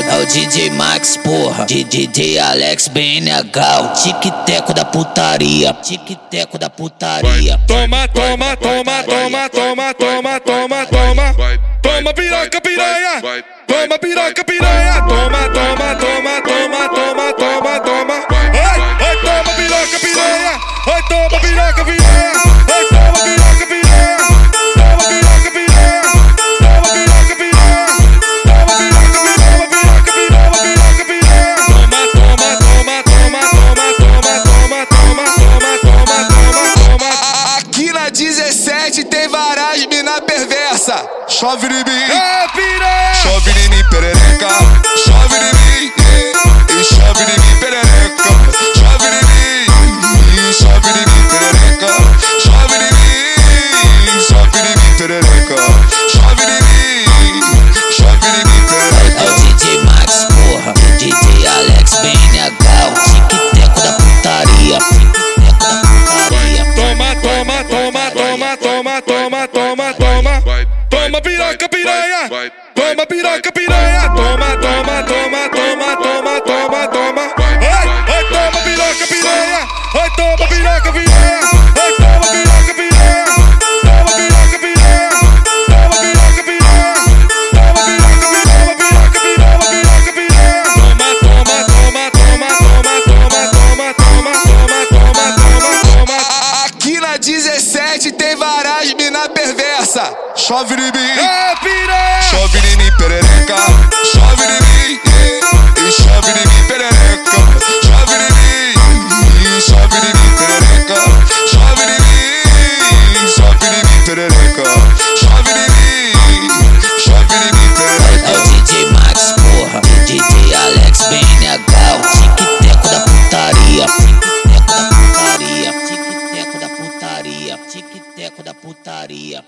é o DJ Max, porra. DJ Alex BNH, o tic-teco da putaria. Tic-teco da putaria. Toma, toma, toma, toma, toma, toma, toma, toma. Toma piroca, piranha. Toma piroca, piranha. Perversa. Chove em mim, É piranha. chove em mim, perereca. Chove em mim, e chove em mim, perereca. Chove em mim, e chove em mim, perereca. Chove em mim, chove em mim, perereca. Chove em mim, chove em mim, É perereca. o DJ Max, porra. DJ Alex BNH, o tic-teco da putaria. Tic-teco da putaria. Toma, toma, toma, toma, toma, toma, toma, toma. Toma piroca, piranha. Toma piroca, piranha. Toma, toma, toma, toma, tem várias mina perversa. Chove em mim. É piranha. Chove em mim, perereca. Chove em mim, e chove em mim, perereca. Chove em mim, e chove em mim, perereca. Chove em mim, chove em mim, perereca. Putaria. Tic-teco da putaria.